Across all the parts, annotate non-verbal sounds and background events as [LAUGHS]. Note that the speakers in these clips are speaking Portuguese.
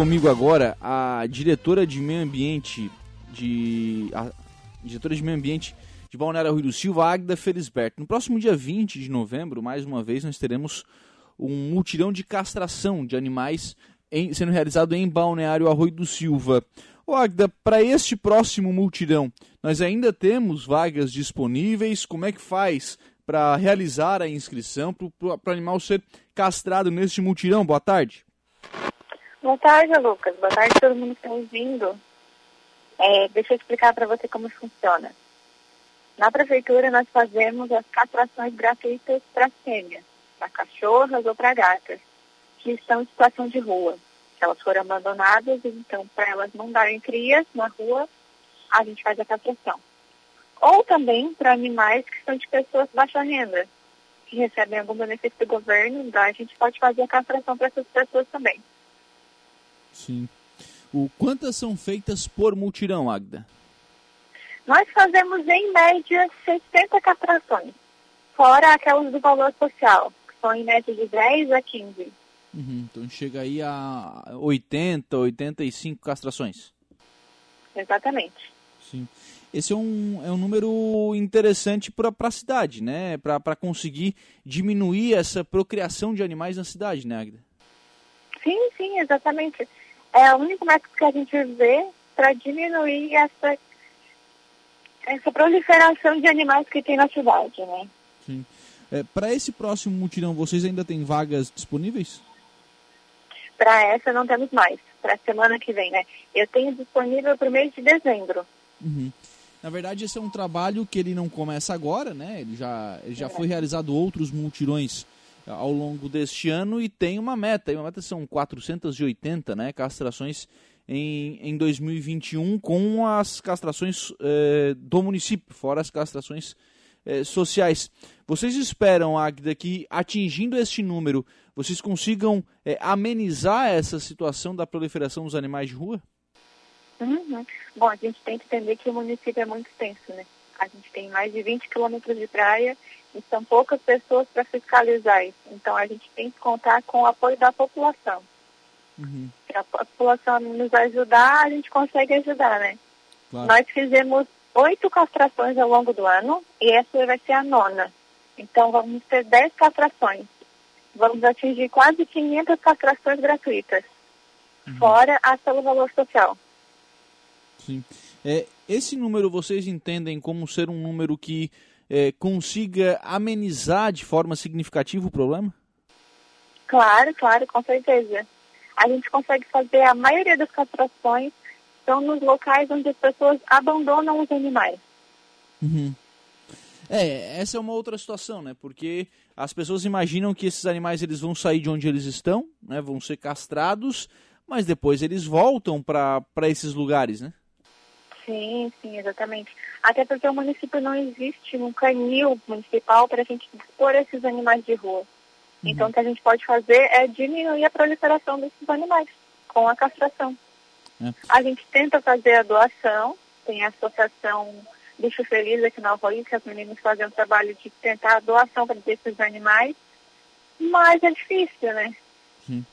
Comigo agora a diretora de meio ambiente de a diretora de meio ambiente de Balneário Rio do Silva, Agda Felisberto. No próximo dia 20 de novembro, mais uma vez, nós teremos um mutirão de castração de animais em, sendo realizado em Balneário Arroio do Silva. Ô Agda, para este próximo multirão, nós ainda temos vagas disponíveis? Como é que faz para realizar a inscrição para o animal ser castrado neste multirão? Boa tarde. Boa tarde, Lucas. Boa tarde a todo mundo que está ouvindo. É, deixa eu explicar para você como funciona. Na prefeitura, nós fazemos as castrações gratuitas para fêmeas, para cachorras ou para gatas, que estão em situação de rua. Elas foram abandonadas, então, para elas não darem crias na rua, a gente faz a castração. Ou também para animais que são de pessoas de baixa renda, que recebem algum benefício do governo, então a gente pode fazer a castração para essas pessoas também. Sim. O, quantas são feitas por multirão, Agda? Nós fazemos em média 60 castrações, fora aquelas do valor social, que são em média de 10 a 15. Uhum, então chega aí a 80, 85 castrações. Exatamente. Sim. Esse é um, é um número interessante para a cidade, né? Para conseguir diminuir essa procriação de animais na cidade, né, Agda? Sim, sim, exatamente. É o único método que a gente vê para diminuir essa, essa proliferação de animais que tem na cidade, né? Sim. É, para esse próximo mutirão, vocês ainda têm vagas disponíveis? Para essa não temos mais, para a semana que vem, né? Eu tenho disponível o primeiro de dezembro. Uhum. Na verdade, esse é um trabalho que ele não começa agora, né? Ele já, ele já é. foi realizado outros multirões ao longo deste ano e tem uma meta. E uma meta são 480 né, castrações em, em 2021 com as castrações eh, do município, fora as castrações eh, sociais. Vocês esperam, Agda, que atingindo este número, vocês consigam eh, amenizar essa situação da proliferação dos animais de rua? Uhum. Bom, a gente tem que entender que o município é muito extenso, né? A gente tem mais de 20 quilômetros de praia e são poucas pessoas para fiscalizar isso. Então a gente tem que contar com o apoio da população. Uhum. Se a população nos ajudar, a gente consegue ajudar, né? Claro. Nós fizemos oito castrações ao longo do ano e essa vai ser a nona. Então vamos ter dez castrações. Vamos atingir quase 500 castrações gratuitas, uhum. fora a pelo valor social. Sim. É, esse número vocês entendem como ser um número que é, consiga amenizar de forma significativa o problema? Claro, claro, com certeza. A gente consegue fazer a maioria das castrações são nos locais onde as pessoas abandonam os animais. Uhum. É, essa é uma outra situação, né? Porque as pessoas imaginam que esses animais eles vão sair de onde eles estão, né? Vão ser castrados, mas depois eles voltam para esses lugares, né? Sim, sim, exatamente. Até porque o município não existe um canil municipal para a gente dispor esses animais de rua. Uhum. Então, o que a gente pode fazer é diminuir a proliferação desses animais com a castração. É. A gente tenta fazer a doação, tem a associação Bicho Feliz aqui na Alvoí, que as meninas fazem um trabalho de tentar a doação para esses animais, mas é difícil, né? Sim.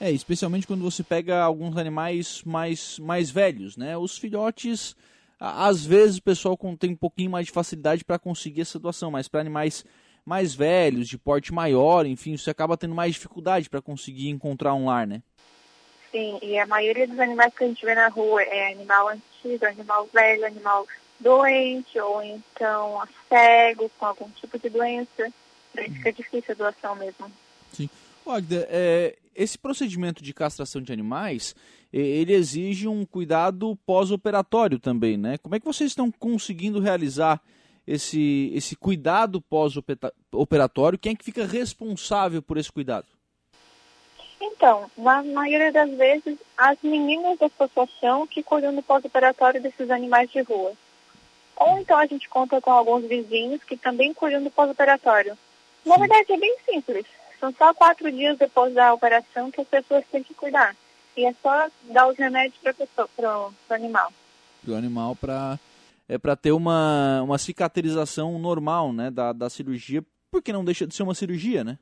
É, especialmente quando você pega alguns animais mais, mais velhos, né? Os filhotes, às vezes o pessoal tem um pouquinho mais de facilidade para conseguir essa doação, mas para animais mais velhos, de porte maior, enfim, você acaba tendo mais dificuldade para conseguir encontrar um lar, né? Sim, e a maioria dos animais que a gente vê na rua é animal antigo, animal velho, animal doente, ou então cego, com algum tipo de doença. Por isso que é difícil a doação mesmo. Sim. Agda, é, esse procedimento de castração de animais, ele exige um cuidado pós-operatório também, né? Como é que vocês estão conseguindo realizar esse, esse cuidado pós-operatório? Quem é que fica responsável por esse cuidado? Então, na maioria das vezes, as meninas da associação que cuidam do pós-operatório desses animais de rua. Ou então a gente conta com alguns vizinhos que também cuidam do pós-operatório. Na verdade, é bem simples. São só quatro dias depois da operação que as pessoas têm que cuidar. E é só dar os remédios para o animal. Para o animal, para é para ter uma, uma cicatrização normal né, da, da cirurgia, porque não deixa de ser uma cirurgia, né?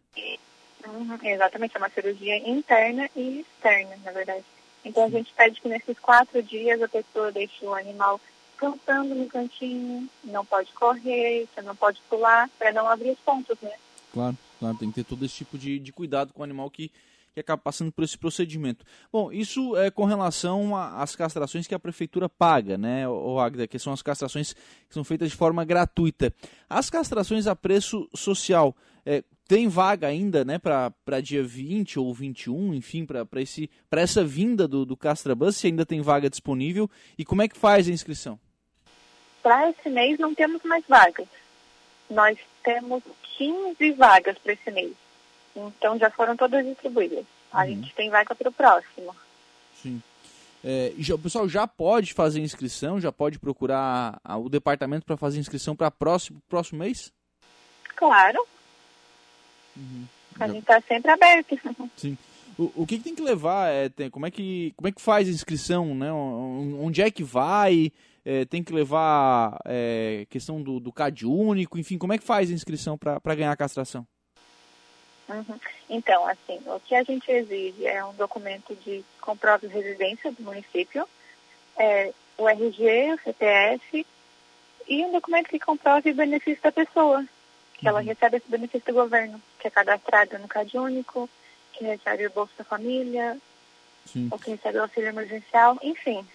Uhum, exatamente, é uma cirurgia interna e externa, na verdade. Então a gente pede que nesses quatro dias a pessoa deixe o animal cantando no cantinho, não pode correr, você não pode pular, para não abrir os pontos, né? Claro, claro, tem que ter todo esse tipo de, de cuidado com o animal que, que acaba passando por esse procedimento. Bom, isso é com relação às castrações que a prefeitura paga, né, o Agda, que são as castrações que são feitas de forma gratuita. As castrações a preço social, é, tem vaga ainda, né, para dia 20 ou 21, enfim, para essa vinda do, do Castrabus, se ainda tem vaga disponível, e como é que faz a inscrição? Para esse mês não temos mais vagas. Nós temos 15 vagas para esse mês. Então já foram todas distribuídas. A uhum. gente tem vaga para o próximo. Sim. É, já, o pessoal já pode fazer inscrição, já pode procurar a, o departamento para fazer inscrição para próximo próximo mês? Claro. Uhum. A já... gente está sempre aberto. [LAUGHS] Sim. O, o que, que, tem que levar? É, tem, como, é que, como é que faz a inscrição? Né? Onde é que vai? É, tem que levar é, questão do, do CAD único? Enfim, como é que faz a inscrição para ganhar a castração? Uhum. Então, assim, o que a gente exige é um documento de comprove de residência do município, é, o RG, o CPF e um documento que comprove o benefício da pessoa, que uhum. ela recebe esse benefício do governo, que é cadastrado no CAD único, que recebe o Bolsa Família, Sim. ou que recebe o auxílio emergencial, enfim.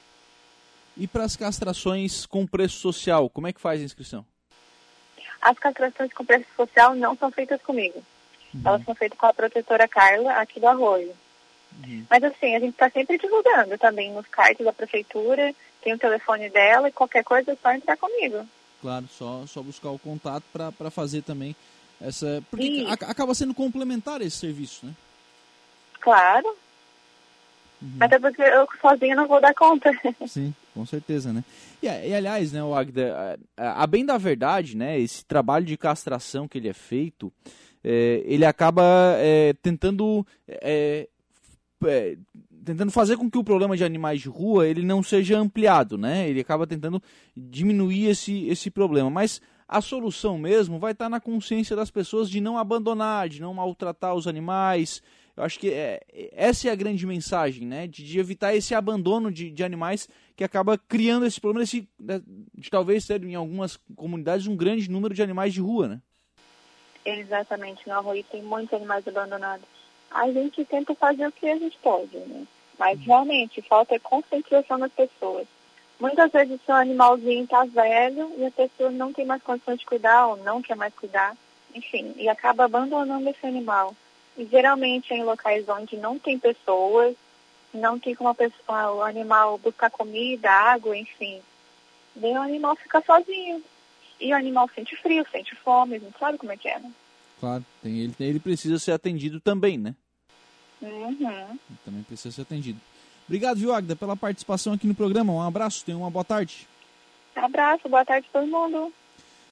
E para as castrações com preço social, como é que faz a inscrição? As castrações com preço social não são feitas comigo. Uhum. Elas são feitas com a protetora Carla, aqui do Arroio. Uhum. Mas assim, a gente está sempre divulgando também nos cards da prefeitura, tem o telefone dela e qualquer coisa é só entrar comigo. Claro, só, só buscar o contato para fazer também essa. Porque acaba sendo complementar esse serviço, né? Claro. Uhum. Até porque eu sozinha não vou dar conta. Sim, com certeza, né? E, e aliás, né, o Agda, a, a, bem da verdade, né, esse trabalho de castração que ele é feito, é, ele acaba é, tentando é, é, tentando fazer com que o problema de animais de rua ele não seja ampliado, né? Ele acaba tentando diminuir esse, esse problema, mas a solução mesmo vai estar na consciência das pessoas de não abandonar, de não maltratar os animais. Eu acho que é, essa é a grande mensagem, né? De, de evitar esse abandono de, de, animais que acaba criando esse problema de, de talvez ter em algumas comunidades um grande número de animais de rua, né? Exatamente, no Arroio tem muitos animais abandonados. A gente tenta fazer o que a gente pode, né? Mas uhum. realmente falta conscientização das pessoas. Muitas vezes o seu animalzinho está velho e a pessoa não tem mais condições de cuidar ou não quer mais cuidar, enfim, e acaba abandonando esse animal. E geralmente em locais onde não tem pessoas, não tem como a pessoa, o animal buscar comida, água, enfim. Daí o animal fica sozinho. E o animal sente frio, sente fome, não sabe como é que é, né? Claro, tem, ele, ele precisa ser atendido também, né? Uhum. também precisa ser atendido. Obrigado, viu, Agda, pela participação aqui no programa. Um abraço, tenha uma boa tarde. Um abraço, boa tarde a todo mundo.